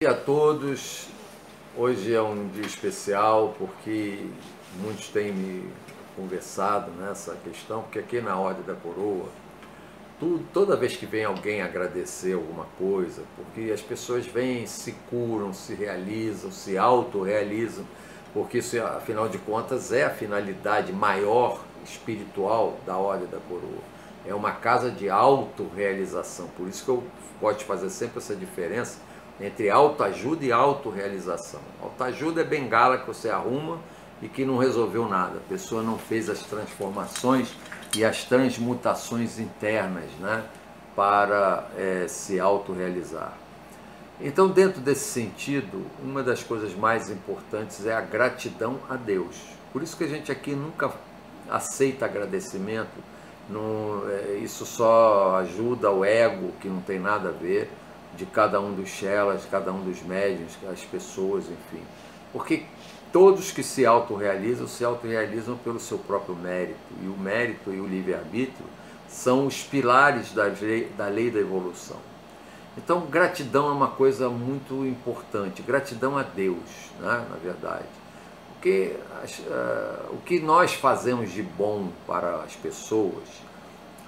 dia a todos. Hoje é um dia especial porque muitos têm me conversado nessa questão, porque aqui na Ordem da Coroa, toda vez que vem alguém agradecer alguma coisa, porque as pessoas vêm, se curam, se realizam, se autorrealizam, porque isso, afinal de contas, é a finalidade maior espiritual da Ordem da Coroa. É uma casa de autorrealização, por isso que eu gosto de fazer sempre essa diferença entre autoajuda e autorrealização. Autoajuda é bengala que você arruma e que não resolveu nada. A pessoa não fez as transformações e as transmutações internas né, para é, se autorrealizar. Então, dentro desse sentido, uma das coisas mais importantes é a gratidão a Deus. Por isso que a gente aqui nunca aceita agradecimento, é, isso só ajuda o ego, que não tem nada a ver de cada um dos chelas, cada um dos médiums, as pessoas, enfim. Porque todos que se autorrealizam, se autorrealizam pelo seu próprio mérito. E o mérito e o livre-arbítrio são os pilares da lei, da lei da evolução. Então, gratidão é uma coisa muito importante. Gratidão a Deus, né, na verdade. Porque uh, o que nós fazemos de bom para as pessoas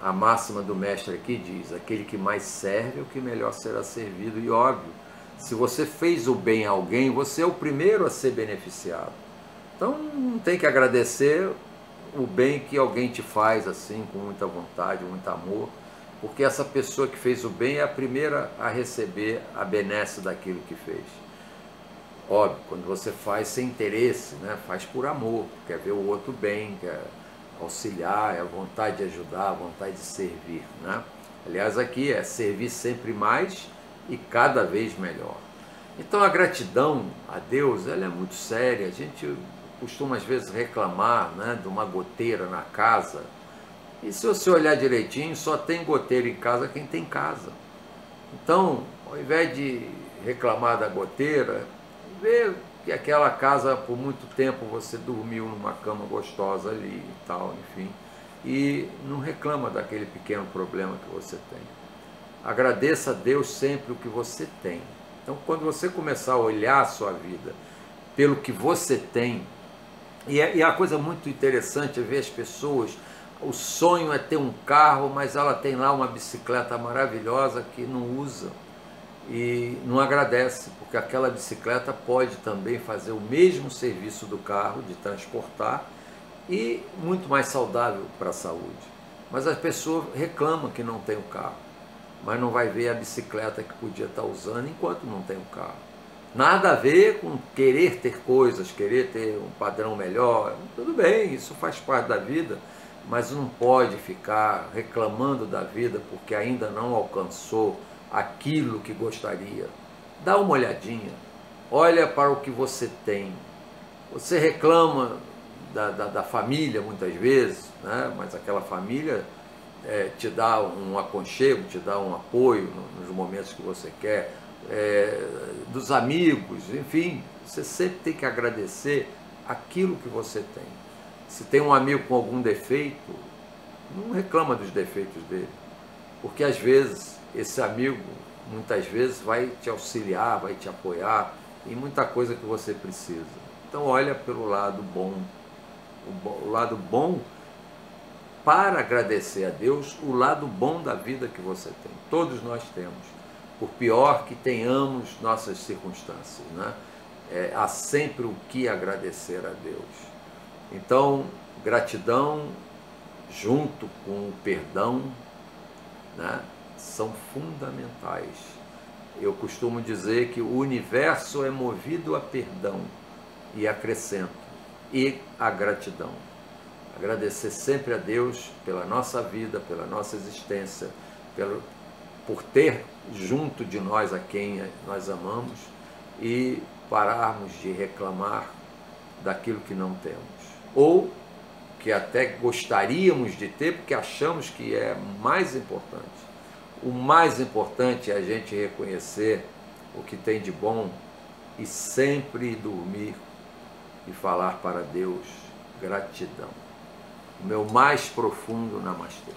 a máxima do mestre aqui diz: aquele que mais serve, o que melhor será servido. E óbvio, se você fez o bem a alguém, você é o primeiro a ser beneficiado. Então não tem que agradecer o bem que alguém te faz assim, com muita vontade, muito amor, porque essa pessoa que fez o bem é a primeira a receber a benesse daquilo que fez. Óbvio, quando você faz sem interesse, né, faz por amor, quer ver o outro bem, quer auxiliar, é a vontade de ajudar, a vontade de servir. Né? Aliás, aqui é servir sempre mais e cada vez melhor. Então a gratidão a Deus ela é muito séria. A gente costuma às vezes reclamar né, de uma goteira na casa. E se você olhar direitinho, só tem goteira em casa quem tem casa. Então, ao invés de reclamar da goteira, vê que aquela casa por muito tempo você dormiu numa cama gostosa ali e tal, enfim, e não reclama daquele pequeno problema que você tem. Agradeça a Deus sempre o que você tem. Então, quando você começar a olhar a sua vida pelo que você tem, e é, e é uma coisa muito interessante é ver as pessoas, o sonho é ter um carro, mas ela tem lá uma bicicleta maravilhosa que não usa e não agradece, porque aquela bicicleta pode também fazer o mesmo serviço do carro de transportar e muito mais saudável para a saúde. Mas as pessoas reclamam que não tem o carro, mas não vai ver a bicicleta que podia estar usando enquanto não tem o carro. Nada a ver com querer ter coisas, querer ter um padrão melhor. Tudo bem, isso faz parte da vida, mas não pode ficar reclamando da vida porque ainda não alcançou aquilo que gostaria. Dá uma olhadinha, olha para o que você tem. Você reclama da, da, da família muitas vezes, né? mas aquela família é, te dá um aconchego, te dá um apoio nos momentos que você quer, é, dos amigos, enfim, você sempre tem que agradecer aquilo que você tem. Se tem um amigo com algum defeito, não reclama dos defeitos dele, porque às vezes esse amigo muitas vezes vai te auxiliar, vai te apoiar em muita coisa que você precisa. Então olha pelo lado bom, o lado bom para agradecer a Deus o lado bom da vida que você tem. Todos nós temos, por pior que tenhamos nossas circunstâncias, né? É, há sempre o que agradecer a Deus. Então, gratidão junto com o perdão, né? são fundamentais. Eu costumo dizer que o universo é movido a perdão e acrescento e a gratidão. Agradecer sempre a Deus pela nossa vida, pela nossa existência, pelo, por ter junto de nós a quem nós amamos e pararmos de reclamar daquilo que não temos. Ou que até gostaríamos de ter, porque achamos que é mais importante. O mais importante é a gente reconhecer o que tem de bom e sempre dormir e falar para Deus gratidão. O meu mais profundo namastê.